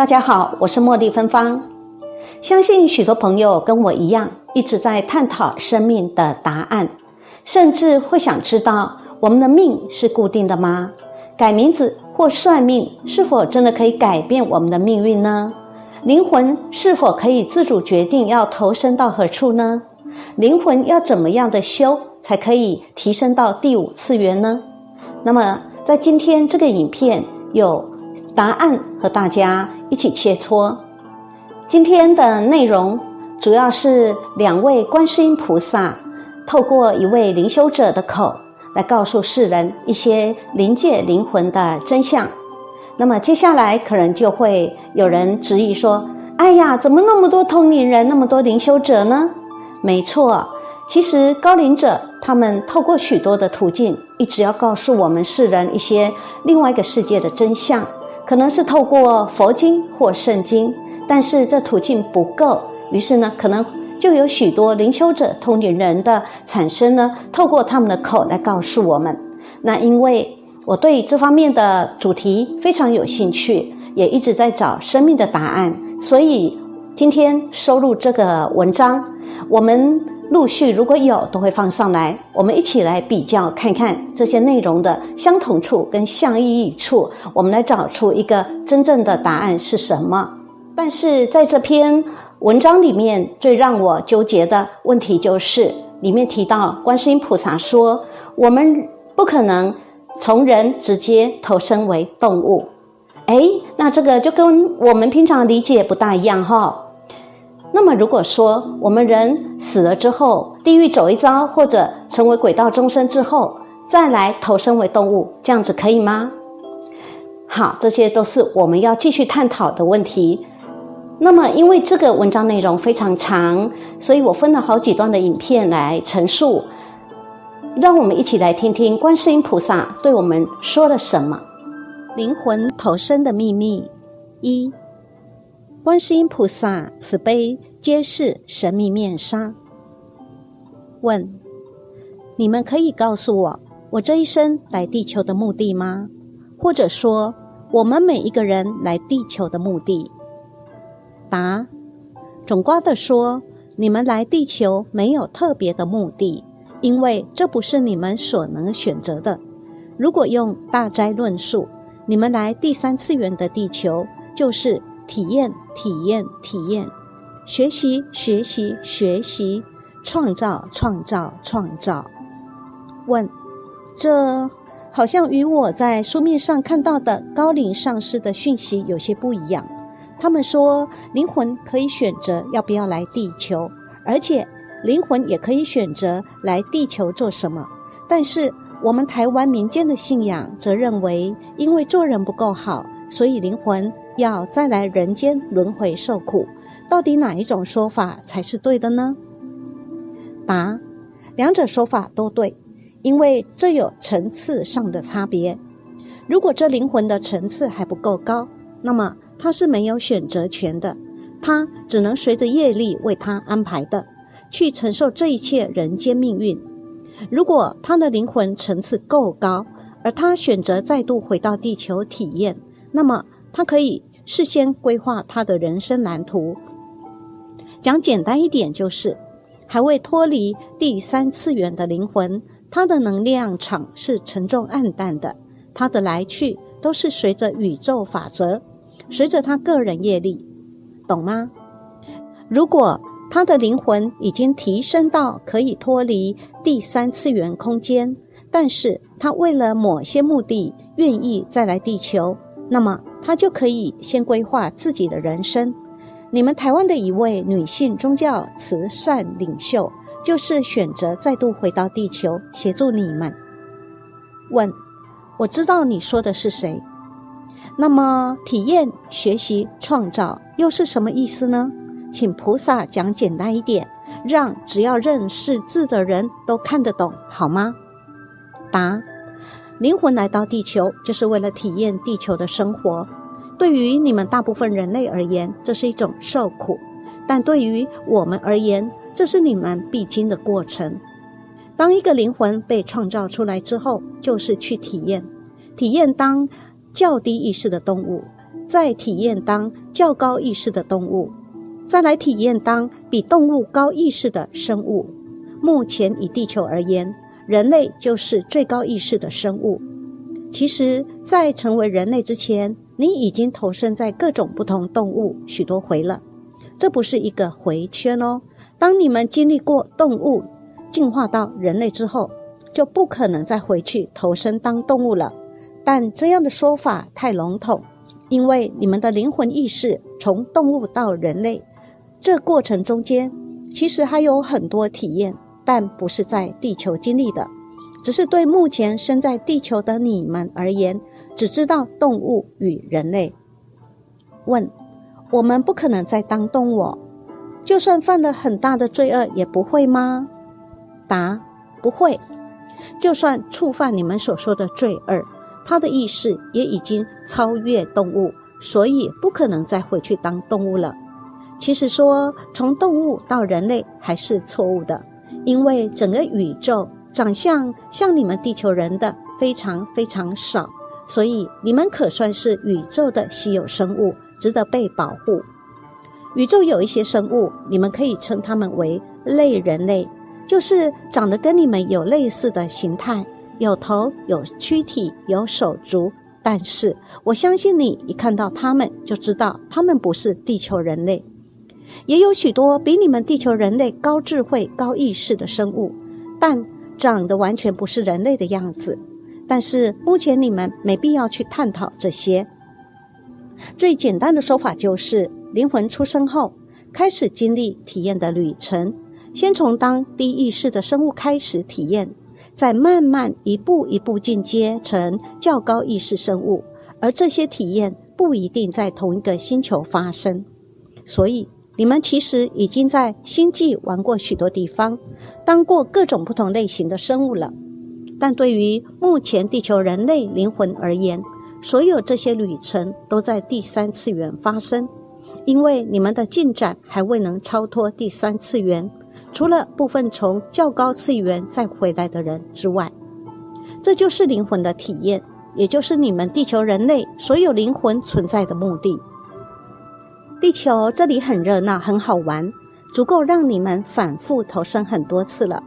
大家好，我是茉莉芬芳。相信许多朋友跟我一样，一直在探讨生命的答案，甚至会想知道我们的命是固定的吗？改名字或算命是否真的可以改变我们的命运呢？灵魂是否可以自主决定要投身到何处呢？灵魂要怎么样的修才可以提升到第五次元呢？那么，在今天这个影片有答案和大家一起切磋。今天的内容主要是两位观世音菩萨透过一位灵修者的口来告诉世人一些灵界灵魂的真相。那么接下来可能就会有人质疑说：“哎呀，怎么那么多通灵人，那么多灵修者呢？”没错，其实高龄者他们透过许多的途径，一直要告诉我们世人一些另外一个世界的真相，可能是透过佛经或圣经。但是这途径不够，于是呢，可能就有许多灵修者、通灵人的产生呢，透过他们的口来告诉我们。那因为我对这方面的主题非常有兴趣，也一直在找生命的答案，所以今天收录这个文章，我们陆续如果有都会放上来，我们一起来比较看看这些内容的相同处跟相异处，我们来找出一个真正的答案是什么。但是在这篇文章里面，最让我纠结的问题就是，里面提到观世音菩萨说，我们不可能从人直接投身为动物。哎，那这个就跟我们平常理解不大一样哈。那么如果说我们人死了之后，地狱走一遭，或者成为鬼道众生之后，再来投身为动物，这样子可以吗？好，这些都是我们要继续探讨的问题。那么，因为这个文章内容非常长，所以我分了好几段的影片来陈述。让我们一起来听听观世音菩萨对我们说了什么。灵魂投生的秘密一：观世音菩萨慈悲揭示神秘面纱。问：你们可以告诉我，我这一生来地球的目的吗？或者说，我们每一个人来地球的目的？答：总括的说，你们来地球没有特别的目的，因为这不是你们所能选择的。如果用大斋论述，你们来第三次元的地球，就是体验、体验、体验，学习、学习、学习，创造、创造、创造。问：这好像与我在书面上看到的高龄上师的讯息有些不一样。他们说，灵魂可以选择要不要来地球，而且灵魂也可以选择来地球做什么。但是我们台湾民间的信仰则认为，因为做人不够好，所以灵魂要再来人间轮回受苦。到底哪一种说法才是对的呢？答：两者说法都对，因为这有层次上的差别。如果这灵魂的层次还不够高，那么。他是没有选择权的，他只能随着业力为他安排的，去承受这一切人间命运。如果他的灵魂层次够高，而他选择再度回到地球体验，那么他可以事先规划他的人生蓝图。讲简单一点，就是还未脱离第三次元的灵魂，他的能量场是沉重暗淡的，他的来去都是随着宇宙法则。随着他个人业力，懂吗？如果他的灵魂已经提升到可以脱离第三次元空间，但是他为了某些目的愿意再来地球，那么他就可以先规划自己的人生。你们台湾的一位女性宗教慈善领袖，就是选择再度回到地球协助你们。问：我知道你说的是谁？那么，体验、学习、创造又是什么意思呢？请菩萨讲简单一点，让只要认识字的人都看得懂，好吗？答：灵魂来到地球，就是为了体验地球的生活。对于你们大部分人类而言，这是一种受苦；但对于我们而言，这是你们必经的过程。当一个灵魂被创造出来之后，就是去体验，体验当。较低意识的动物，再体验当较高意识的动物，再来体验当比动物高意识的生物。目前以地球而言，人类就是最高意识的生物。其实，在成为人类之前，你已经投身在各种不同动物许多回了。这不是一个回圈哦。当你们经历过动物进化到人类之后，就不可能再回去投身当动物了。但这样的说法太笼统，因为你们的灵魂意识从动物到人类，这过程中间其实还有很多体验，但不是在地球经历的，只是对目前身在地球的你们而言，只知道动物与人类。问。我们不可能再当动物，就算犯了很大的罪恶，也不会吗？答：不会。就算触犯你们所说的罪恶，他的意识也已经超越动物，所以不可能再回去当动物了。其实说从动物到人类还是错误的，因为整个宇宙长相像你们地球人的非常非常少，所以你们可算是宇宙的稀有生物。值得被保护。宇宙有一些生物，你们可以称它们为类人类，就是长得跟你们有类似的形态，有头、有躯体、有手足。但是我相信你一看到它们就知道它们不是地球人类。也有许多比你们地球人类高智慧、高意识的生物，但长得完全不是人类的样子。但是目前你们没必要去探讨这些。最简单的说法就是，灵魂出生后开始经历体验的旅程，先从当低意识的生物开始体验，再慢慢一步一步进阶成较高意识生物。而这些体验不一定在同一个星球发生，所以你们其实已经在星际玩过许多地方，当过各种不同类型的生物了。但对于目前地球人类灵魂而言，所有这些旅程都在第三次元发生，因为你们的进展还未能超脱第三次元，除了部分从较高次元再回来的人之外，这就是灵魂的体验，也就是你们地球人类所有灵魂存在的目的。地球这里很热闹，很好玩，足够让你们反复投生很多次了。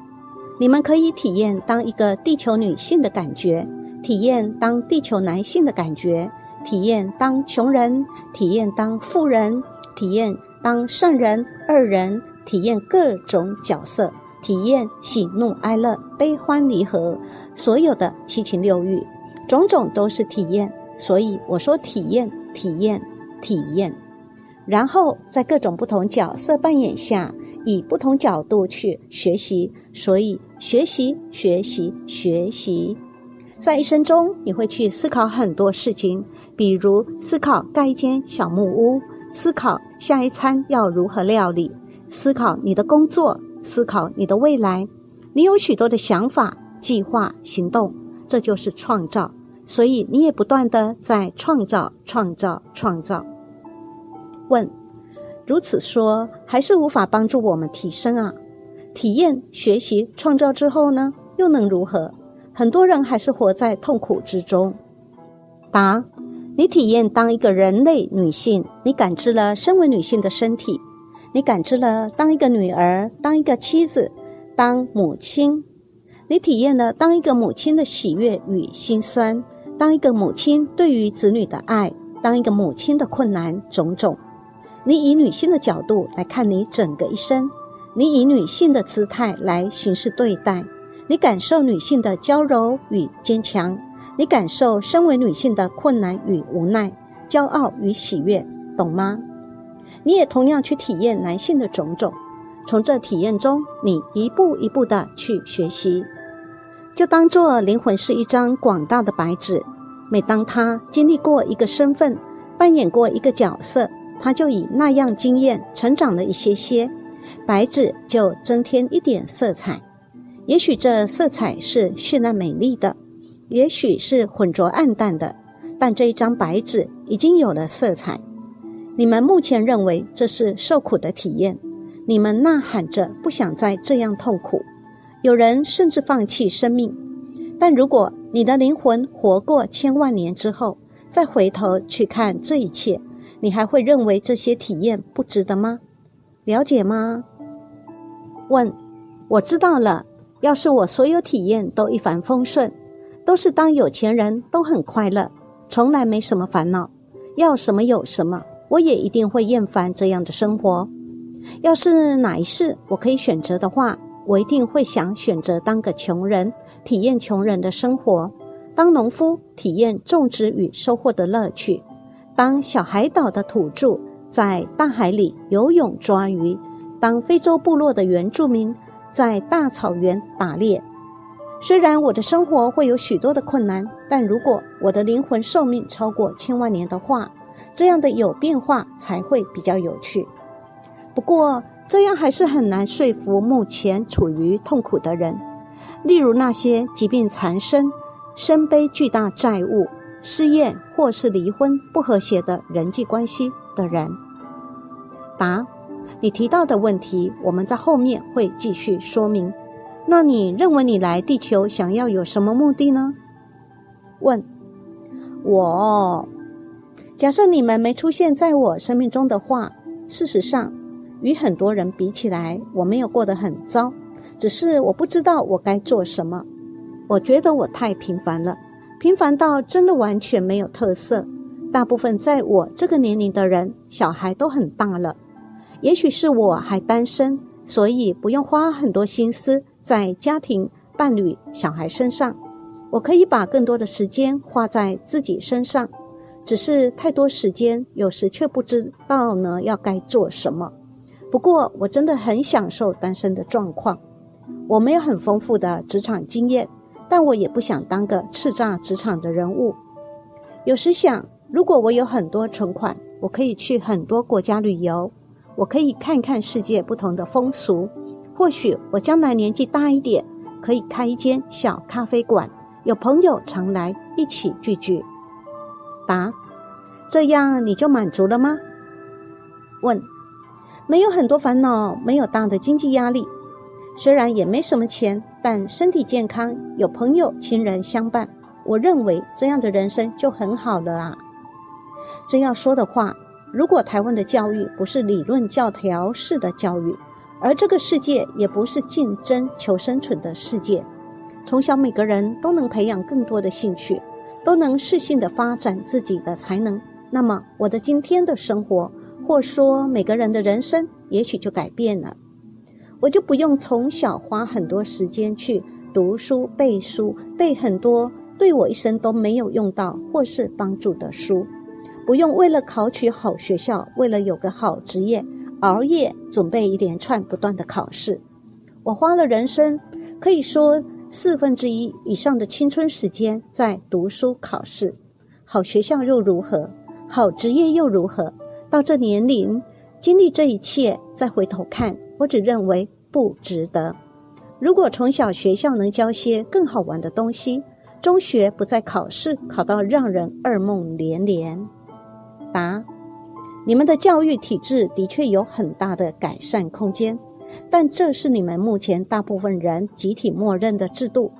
你们可以体验当一个地球女性的感觉。体验当地球男性的感觉，体验当穷人，体验当富人，体验当圣人、二人，体验各种角色，体验喜怒哀乐、悲欢离合，所有的七情六欲，种种都是体验。所以我说体验，体验，体验。然后在各种不同角色扮演下，以不同角度去学习。所以学习，学习，学习。在一生中，你会去思考很多事情，比如思考盖一间小木屋，思考下一餐要如何料理，思考你的工作，思考你的未来。你有许多的想法、计划、行动，这就是创造。所以你也不断的在创造、创造、创造。问：如此说，还是无法帮助我们提升啊？体验、学习、创造之后呢，又能如何？很多人还是活在痛苦之中。答：你体验当一个人类女性，你感知了身为女性的身体，你感知了当一个女儿、当一个妻子、当母亲，你体验了当一个母亲的喜悦与心酸，当一个母亲对于子女的爱，当一个母亲的困难种种。你以女性的角度来看你整个一生，你以女性的姿态来行事对待。你感受女性的娇柔与坚强，你感受身为女性的困难与无奈，骄傲与喜悦，懂吗？你也同样去体验男性的种种，从这体验中，你一步一步的去学习，就当做灵魂是一张广大的白纸。每当他经历过一个身份，扮演过一个角色，他就以那样经验成长了一些些，白纸就增添一点色彩。也许这色彩是绚烂美丽的，也许是浑浊暗淡的，但这一张白纸已经有了色彩。你们目前认为这是受苦的体验，你们呐喊着不想再这样痛苦，有人甚至放弃生命。但如果你的灵魂活过千万年之后，再回头去看这一切，你还会认为这些体验不值得吗？了解吗？问，我知道了。要是我所有体验都一帆风顺，都是当有钱人，都很快乐，从来没什么烦恼，要什么有什么，我也一定会厌烦这样的生活。要是哪一世我可以选择的话，我一定会想选择当个穷人，体验穷人的生活；当农夫，体验种植与收获的乐趣；当小海岛的土著，在大海里游泳抓鱼；当非洲部落的原住民。在大草原打猎，虽然我的生活会有许多的困难，但如果我的灵魂寿命超过千万年的话，这样的有变化才会比较有趣。不过，这样还是很难说服目前处于痛苦的人，例如那些疾病缠身、身背巨大债务、失业或是离婚不和谐的人际关系的人。答。你提到的问题，我们在后面会继续说明。那你认为你来地球想要有什么目的呢？问，我假设你们没出现在我生命中的话，事实上，与很多人比起来，我没有过得很糟，只是我不知道我该做什么。我觉得我太平凡了，平凡到真的完全没有特色。大部分在我这个年龄的人，小孩都很大了。也许是我还单身，所以不用花很多心思在家庭、伴侣、小孩身上。我可以把更多的时间花在自己身上，只是太多时间，有时却不知道呢要该做什么。不过我真的很享受单身的状况。我没有很丰富的职场经验，但我也不想当个叱咤职场的人物。有时想，如果我有很多存款，我可以去很多国家旅游。我可以看看世界不同的风俗，或许我将来年纪大一点，可以开一间小咖啡馆，有朋友常来一起聚聚。答：这样你就满足了吗？问：没有很多烦恼，没有大的经济压力，虽然也没什么钱，但身体健康，有朋友亲人相伴，我认为这样的人生就很好了啊。真要说的话。如果台湾的教育不是理论教条式的教育，而这个世界也不是竞争求生存的世界，从小每个人都能培养更多的兴趣，都能适性的发展自己的才能，那么我的今天的生活，或说每个人的人生，也许就改变了。我就不用从小花很多时间去读书背书，背很多对我一生都没有用到或是帮助的书。不用为了考取好学校，为了有个好职业，熬夜准备一连串不断的考试。我花了人生可以说四分之一以上的青春时间在读书考试。好学校又如何？好职业又如何？到这年龄经历这一切，再回头看，我只认为不值得。如果从小学校能教些更好玩的东西，中学不再考试，考到让人噩梦连连。答：你们的教育体制的确有很大的改善空间，但这是你们目前大部分人集体默认的制度。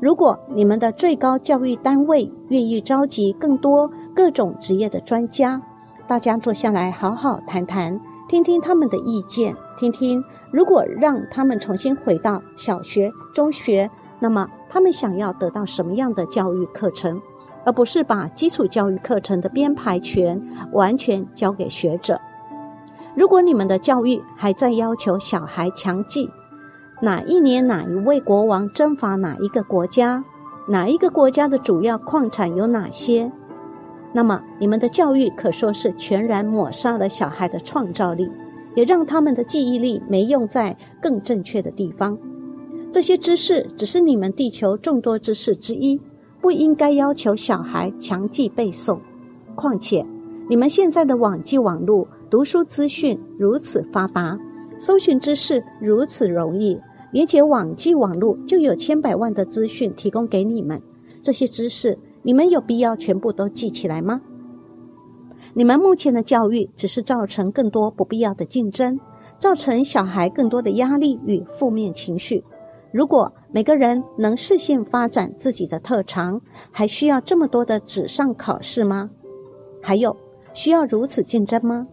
如果你们的最高教育单位愿意召集更多各种职业的专家，大家坐下来好好谈谈，听听他们的意见，听听如果让他们重新回到小学、中学，那么他们想要得到什么样的教育课程？而不是把基础教育课程的编排权完全交给学者。如果你们的教育还在要求小孩强记哪一年哪一位国王征伐哪一个国家，哪一个国家的主要矿产有哪些，那么你们的教育可说是全然抹杀了小孩的创造力，也让他们的记忆力没用在更正确的地方。这些知识只是你们地球众多知识之一。不应该要求小孩强记背诵。况且，你们现在的网际网络读书资讯如此发达，搜寻知识如此容易，连接网际网络就有千百万的资讯提供给你们。这些知识，你们有必要全部都记起来吗？你们目前的教育只是造成更多不必要的竞争，造成小孩更多的压力与负面情绪。如果每个人能适性发展自己的特长，还需要这么多的纸上考试吗？还有，需要如此竞争吗？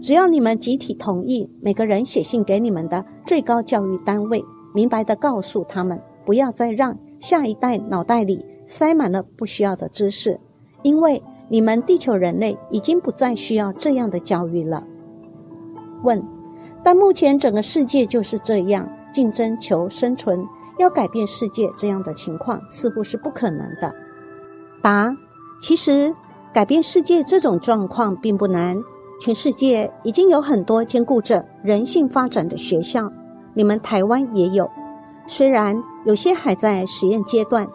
只要你们集体同意，每个人写信给你们的最高教育单位，明白的告诉他们，不要再让下一代脑袋里塞满了不需要的知识，因为你们地球人类已经不再需要这样的教育了。问：但目前整个世界就是这样竞争求生存，要改变世界这样的情况似乎是不可能的。答：其实改变世界这种状况并不难。全世界已经有很多兼顾着人性发展的学校，你们台湾也有。虽然有些还在实验阶段，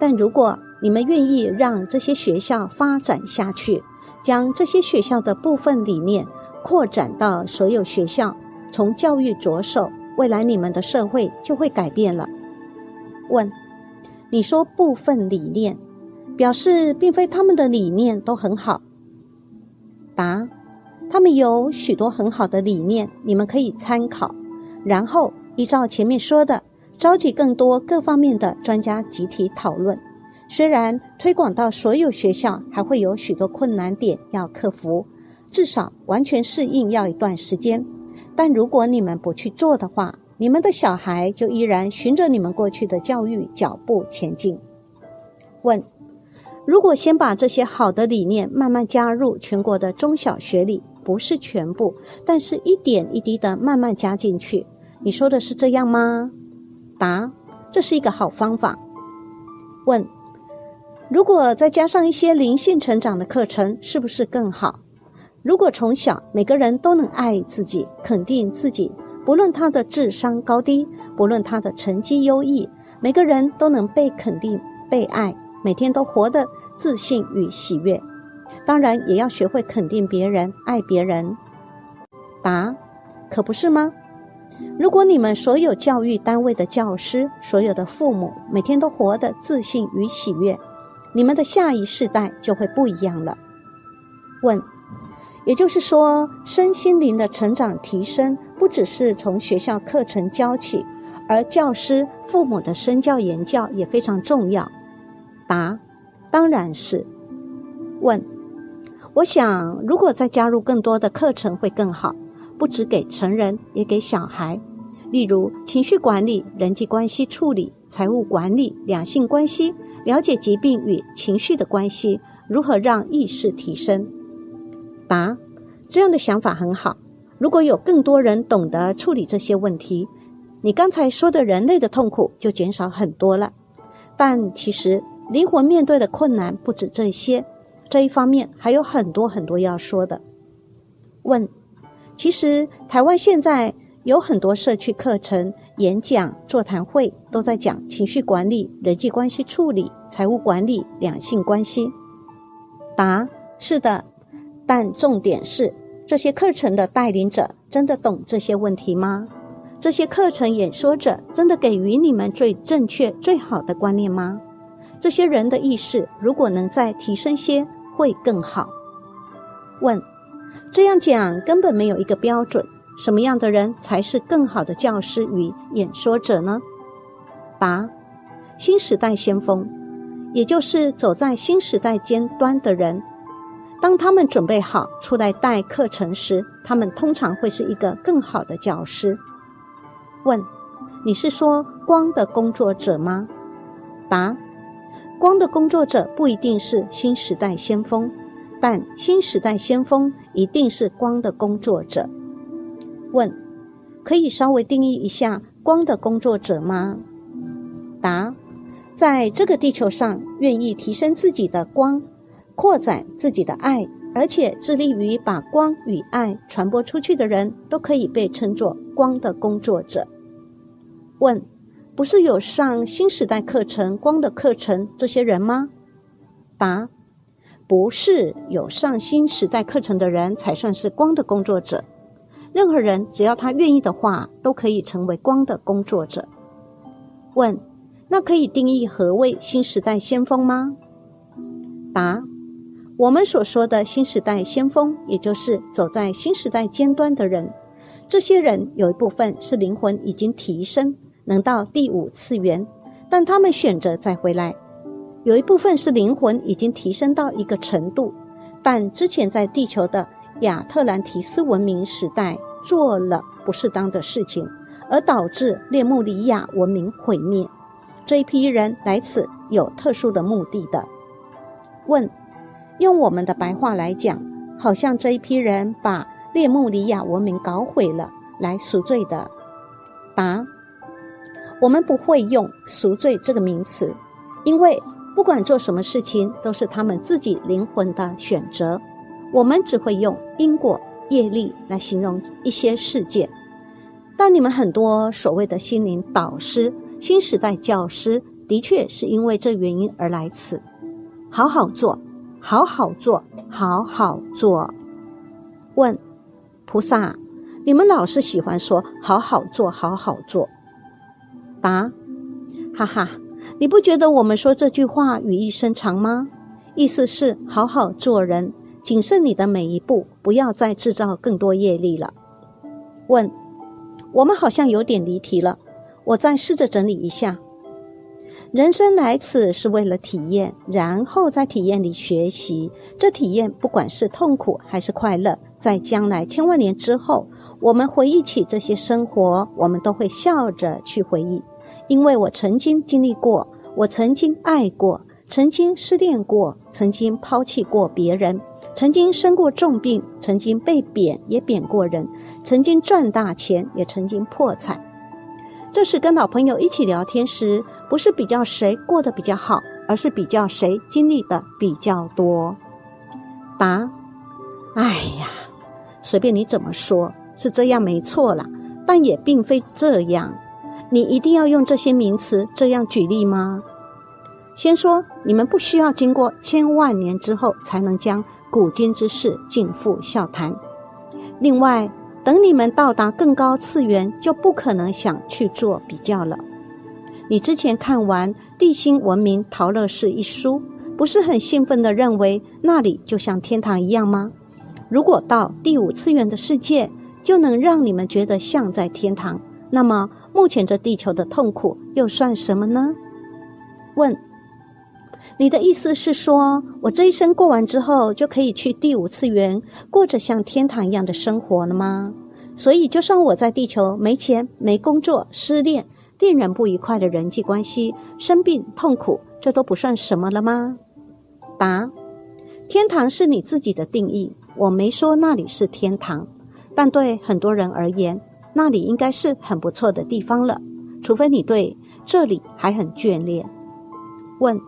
但如果你们愿意让这些学校发展下去，将这些学校的部分理念扩展到所有学校，从教育着手，未来你们的社会就会改变了。问：你说部分理念，表示并非他们的理念都很好。答。他们有许多很好的理念，你们可以参考，然后依照前面说的，召集更多各方面的专家集体讨论。虽然推广到所有学校还会有许多困难点要克服，至少完全适应要一段时间。但如果你们不去做的话，你们的小孩就依然循着你们过去的教育脚步前进。问：如果先把这些好的理念慢慢加入全国的中小学里？不是全部，但是一点一滴的慢慢加进去。你说的是这样吗？答：这是一个好方法。问：如果再加上一些灵性成长的课程，是不是更好？如果从小每个人都能爱自己、肯定自己，不论他的智商高低，不论他的成绩优异，每个人都能被肯定、被爱，每天都活得自信与喜悦。当然也要学会肯定别人、爱别人。答：可不是吗？如果你们所有教育单位的教师、所有的父母每天都活得自信与喜悦，你们的下一世代就会不一样了。问：也就是说，身心灵的成长提升，不只是从学校课程教起，而教师、父母的身教言教也非常重要。答：当然是。问。我想，如果再加入更多的课程会更好，不只给成人，也给小孩。例如，情绪管理、人际关系处理、财务管理、两性关系，了解疾病与情绪的关系，如何让意识提升。答：这样的想法很好。如果有更多人懂得处理这些问题，你刚才说的人类的痛苦就减少很多了。但其实，灵魂面对的困难不止这些。这一方面还有很多很多要说的。问：其实台湾现在有很多社区课程、演讲、座谈会都在讲情绪管理、人际关系处理、财务管理、两性关系。答：是的，但重点是这些课程的带领者真的懂这些问题吗？这些课程演说者真的给予你们最正确、最好的观念吗？这些人的意识如果能再提升些？会更好。问：这样讲根本没有一个标准，什么样的人才是更好的教师与演说者呢？答：新时代先锋，也就是走在新时代尖端的人。当他们准备好出来带课程时，他们通常会是一个更好的教师。问：你是说光的工作者吗？答。光的工作者不一定是新时代先锋，但新时代先锋一定是光的工作者。问：可以稍微定义一下光的工作者吗？答：在这个地球上，愿意提升自己的光，扩展自己的爱，而且致力于把光与爱传播出去的人，都可以被称作光的工作者。问。不是有上新时代课程、光的课程这些人吗？答：不是有上新时代课程的人才算是光的工作者。任何人只要他愿意的话，都可以成为光的工作者。问：那可以定义何谓新时代先锋吗？答：我们所说的新时代先锋，也就是走在新时代尖端的人。这些人有一部分是灵魂已经提升。能到第五次元，但他们选择再回来。有一部分是灵魂已经提升到一个程度，但之前在地球的亚特兰提斯文明时代做了不适当的事情，而导致列穆里亚文明毁灭。这一批人来此有特殊的目的的。问：用我们的白话来讲，好像这一批人把列穆里亚文明搞毁了，来赎罪的。答：我们不会用“赎罪”这个名词，因为。不管做什么事情，都是他们自己灵魂的选择。我们只会用因果业力来形容一些事件。但你们很多所谓的心灵导师、新时代教师，的确是因为这原因而来此。好好做，好好做，好好做。问菩萨，你们老是喜欢说“好好做，好好做”。答：哈哈。你不觉得我们说这句话语义深长吗？意思是好好做人，谨慎你的每一步，不要再制造更多业力了。问，我们好像有点离题了，我再试着整理一下。人生来此是为了体验，然后在体验里学习。这体验不管是痛苦还是快乐，在将来千万年之后，我们回忆起这些生活，我们都会笑着去回忆。因为我曾经经历过，我曾经爱过，曾经失恋过，曾经抛弃过别人，曾经生过重病，曾经被贬也贬过人，曾经赚大钱，也曾经破产。这是跟老朋友一起聊天时，不是比较谁过得比较好，而是比较谁经历的比较多。答：哎呀，随便你怎么说，是这样没错啦，但也并非这样。你一定要用这些名词这样举例吗？先说，你们不需要经过千万年之后才能将古今之事尽付笑谈。另外，等你们到达更高次元，就不可能想去做比较了。你之前看完《地心文明陶乐士》一书，不是很兴奋地认为那里就像天堂一样吗？如果到第五次元的世界，就能让你们觉得像在天堂，那么。目前这地球的痛苦又算什么呢？问，你的意思是说，我这一生过完之后，就可以去第五次元，过着像天堂一样的生活了吗？所以，就算我在地球没钱、没工作、失恋、恋人不愉快的人际关系、生病、痛苦，这都不算什么了吗？答：天堂是你自己的定义，我没说那里是天堂，但对很多人而言。那里应该是很不错的地方了，除非你对这里还很眷恋。问：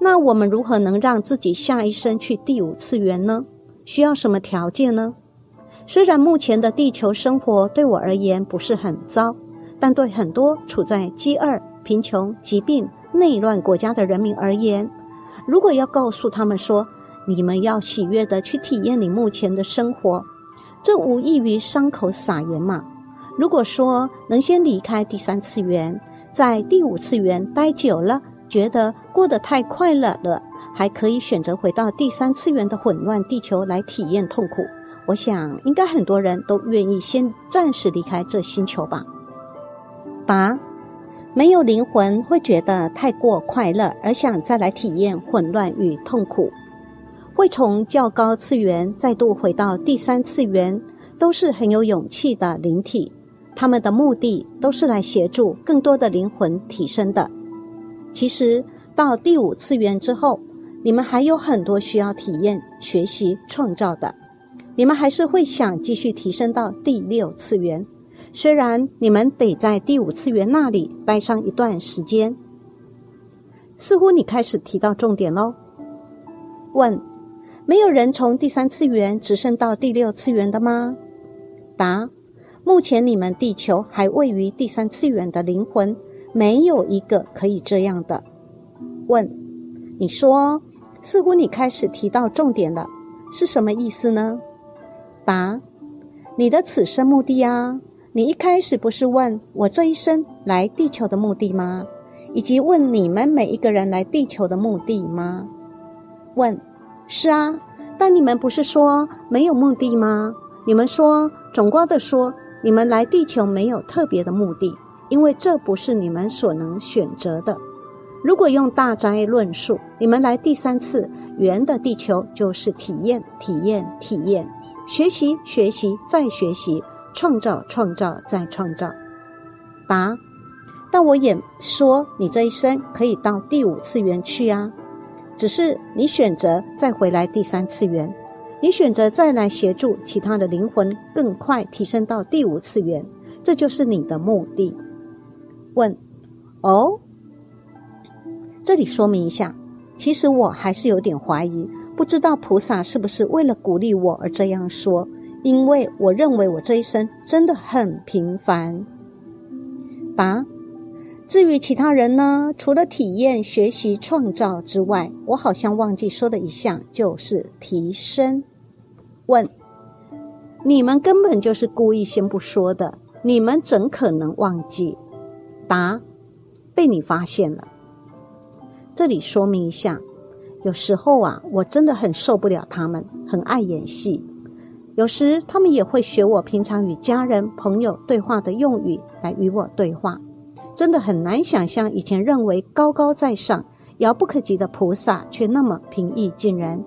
那我们如何能让自己下一生去第五次元呢？需要什么条件呢？虽然目前的地球生活对我而言不是很糟，但对很多处在饥饿、贫穷、疾病、内乱国家的人民而言，如果要告诉他们说，你们要喜悦的去体验你目前的生活，这无异于伤口撒盐嘛。如果说能先离开第三次元，在第五次元待久了，觉得过得太快乐了，还可以选择回到第三次元的混乱地球来体验痛苦。我想，应该很多人都愿意先暂时离开这星球吧。答：没有灵魂会觉得太过快乐，而想再来体验混乱与痛苦，会从较高次元再度回到第三次元，都是很有勇气的灵体。他们的目的都是来协助更多的灵魂提升的。其实到第五次元之后，你们还有很多需要体验、学习、创造的。你们还是会想继续提升到第六次元，虽然你们得在第五次元那里待上一段时间。似乎你开始提到重点喽。问：没有人从第三次元直升到第六次元的吗？答。目前你们地球还位于第三次元的灵魂，没有一个可以这样的。问，你说，似乎你开始提到重点了，是什么意思呢？答，你的此生目的啊，你一开始不是问我这一生来地球的目的吗？以及问你们每一个人来地球的目的吗？问，是啊，但你们不是说没有目的吗？你们说，总括的说。你们来地球没有特别的目的，因为这不是你们所能选择的。如果用大灾论述，你们来第三次圆的地球就是体验、体验、体验，学习、学习再学习，创造、创造再创造。答：但我也说你这一生可以到第五次元去啊，只是你选择再回来第三次元，你选择再来协助其他的灵魂更快提升到第五次元，这就是你的目的。问：哦？这里说明一下，其实我还是有点怀疑，不知道菩萨是不是为了鼓励我而这样说，因为我认为我这一生真的很平凡。答：至于其他人呢？除了体验、学习、创造之外，我好像忘记说的一项就是提升。问：你们根本就是故意先不说的，你们怎可能忘记？答：被你发现了。这里说明一下，有时候啊，我真的很受不了他们，很爱演戏。有时他们也会学我平常与家人、朋友对话的用语来与我对话，真的很难想象以前认为高高在上、遥不可及的菩萨，却那么平易近人。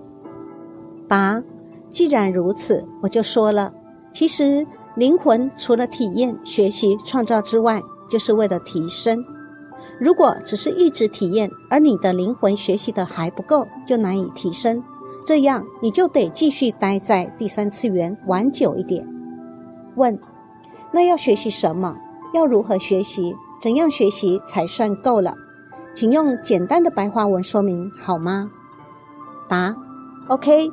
答：既然如此，我就说了，其实灵魂除了体验、学习、创造之外，就是为了提升。如果只是一直体验，而你的灵魂学习的还不够，就难以提升。这样你就得继续待在第三次元玩久一点。问：那要学习什么？要如何学习？怎样学习才算够了？请用简单的白话文说明好吗？答：OK，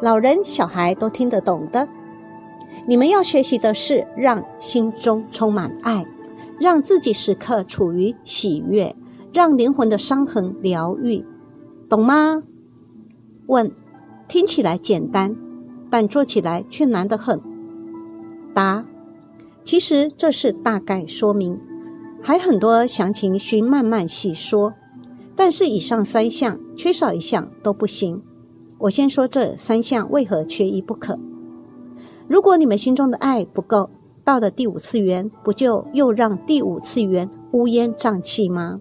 老人小孩都听得懂的。你们要学习的是让心中充满爱。让自己时刻处于喜悦，让灵魂的伤痕疗愈，懂吗？问，听起来简单，但做起来却难得很。答，其实这是大概说明，还很多详情需慢慢细说。但是以上三项缺少一项都不行。我先说这三项为何缺一不可。如果你们心中的爱不够。到了第五次元，不就又让第五次元乌烟瘴气吗？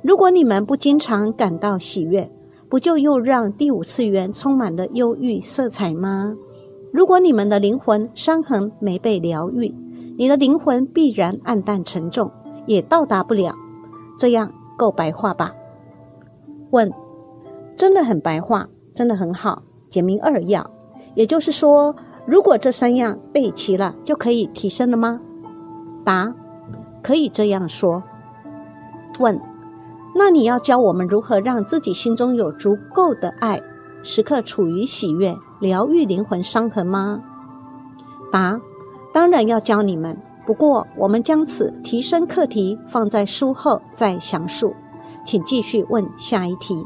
如果你们不经常感到喜悦，不就又让第五次元充满了忧郁色彩吗？如果你们的灵魂伤痕没被疗愈，你的灵魂必然暗淡沉重，也到达不了。这样够白话吧？问，真的很白话，真的很好，简明扼要。也就是说。如果这三样备齐了，就可以提升了吗？答：可以这样说。问：那你要教我们如何让自己心中有足够的爱，时刻处于喜悦，疗愈灵魂伤痕吗？答：当然要教你们。不过我们将此提升课题放在书后再详述，请继续问下一题。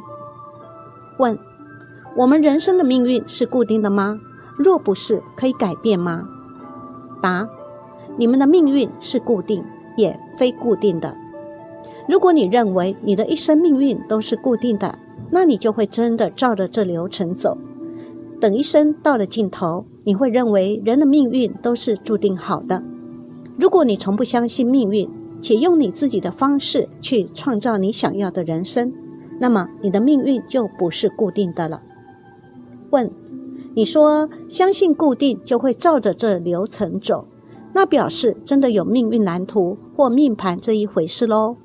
问：我们人生的命运是固定的吗？若不是，可以改变吗？答：你们的命运是固定，也非固定的。如果你认为你的一生命运都是固定的，那你就会真的照着这流程走。等一生到了尽头，你会认为人的命运都是注定好的。如果你从不相信命运，且用你自己的方式去创造你想要的人生，那么你的命运就不是固定的了。问。你说相信固定就会照着这流程走，那表示真的有命运蓝图或命盘这一回事喽？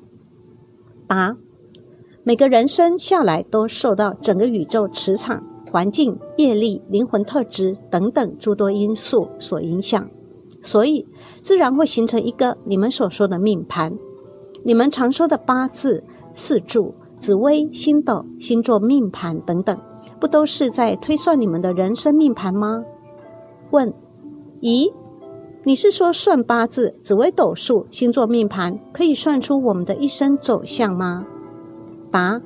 答：每个人生下来都受到整个宇宙磁场、环境、业力、灵魂特质等等诸多因素所影响，所以自然会形成一个你们所说的命盘。你们常说的八字、四柱、紫微、星斗、星座命盘等等。不都是在推算你们的人生命盘吗？问：咦，你是说算八字、紫微斗数、星座命盘可以算出我们的一生走向吗？答：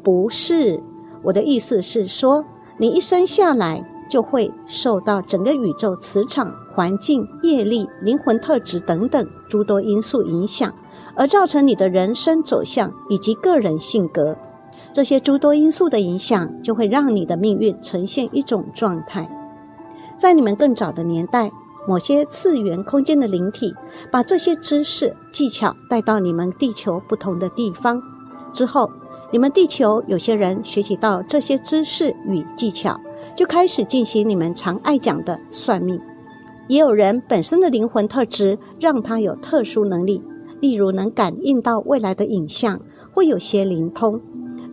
不是，我的意思是说，你一生下来就会受到整个宇宙磁场、环境、业力、灵魂特质等等诸多因素影响，而造成你的人生走向以及个人性格。这些诸多因素的影响，就会让你的命运呈现一种状态。在你们更早的年代，某些次元空间的灵体，把这些知识技巧带到你们地球不同的地方之后，你们地球有些人学习到这些知识与技巧，就开始进行你们常爱讲的算命。也有人本身的灵魂特质让他有特殊能力，例如能感应到未来的影像，会有些灵通。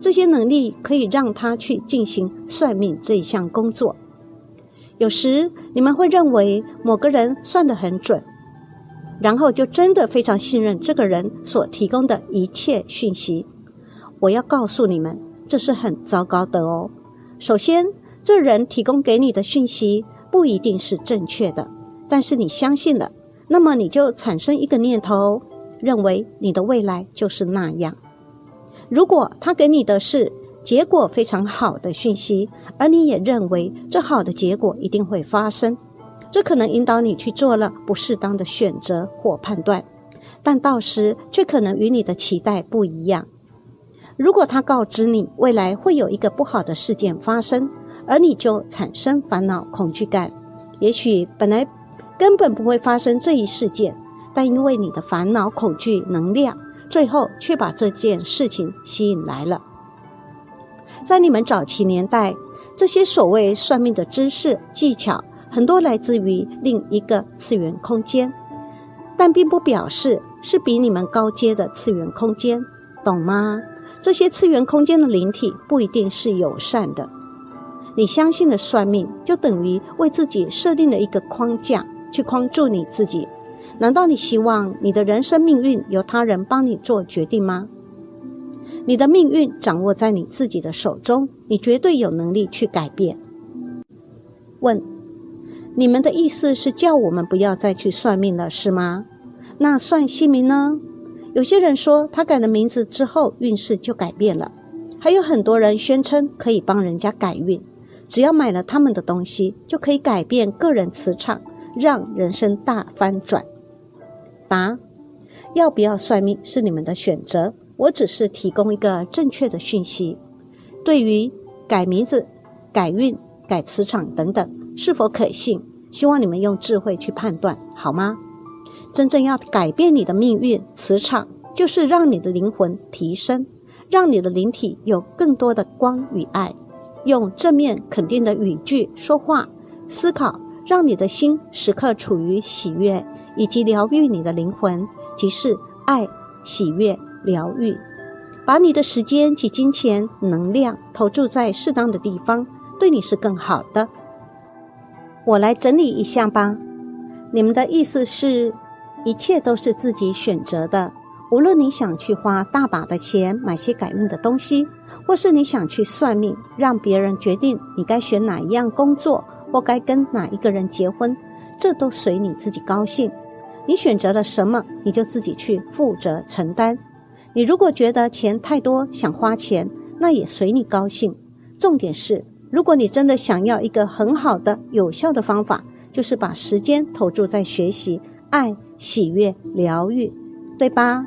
这些能力可以让他去进行算命这一项工作。有时你们会认为某个人算得很准，然后就真的非常信任这个人所提供的一切讯息。我要告诉你们，这是很糟糕的哦。首先，这人提供给你的讯息不一定是正确的，但是你相信了，那么你就产生一个念头，认为你的未来就是那样。如果他给你的是，结果非常好的讯息，而你也认为这好的结果一定会发生，这可能引导你去做了不适当的选择或判断，但到时却可能与你的期待不一样。如果他告知你未来会有一个不好的事件发生，而你就产生烦恼、恐惧感，也许本来根本不会发生这一事件，但因为你的烦恼、恐惧能量，最后却把这件事情吸引来了。在你们早期年代，这些所谓算命的知识技巧，很多来自于另一个次元空间，但并不表示是比你们高阶的次元空间，懂吗？这些次元空间的灵体不一定是友善的。你相信了算命，就等于为自己设定了一个框架，去框住你自己。难道你希望你的人生命运由他人帮你做决定吗？你的命运掌握在你自己的手中，你绝对有能力去改变。问：你们的意思是叫我们不要再去算命了，是吗？那算姓名呢？有些人说他改了名字之后运势就改变了，还有很多人宣称可以帮人家改运，只要买了他们的东西就可以改变个人磁场，让人生大翻转。答：要不要算命是你们的选择。我只是提供一个正确的讯息。对于改名字、改运、改磁场等等是否可信，希望你们用智慧去判断，好吗？真正要改变你的命运、磁场，就是让你的灵魂提升，让你的灵体有更多的光与爱，用正面肯定的语句说话、思考，让你的心时刻处于喜悦，以及疗愈你的灵魂，即是爱、喜悦。疗愈，把你的时间及金钱能量投注在适当的地方，对你是更好的。我来整理一下吧。你们的意思是，一切都是自己选择的。无论你想去花大把的钱买些改运的东西，或是你想去算命，让别人决定你该选哪一样工作或该跟哪一个人结婚，这都随你自己高兴。你选择了什么，你就自己去负责承担。你如果觉得钱太多想花钱，那也随你高兴。重点是，如果你真的想要一个很好的、有效的方法，就是把时间投注在学习、爱、喜悦、疗愈，对吧？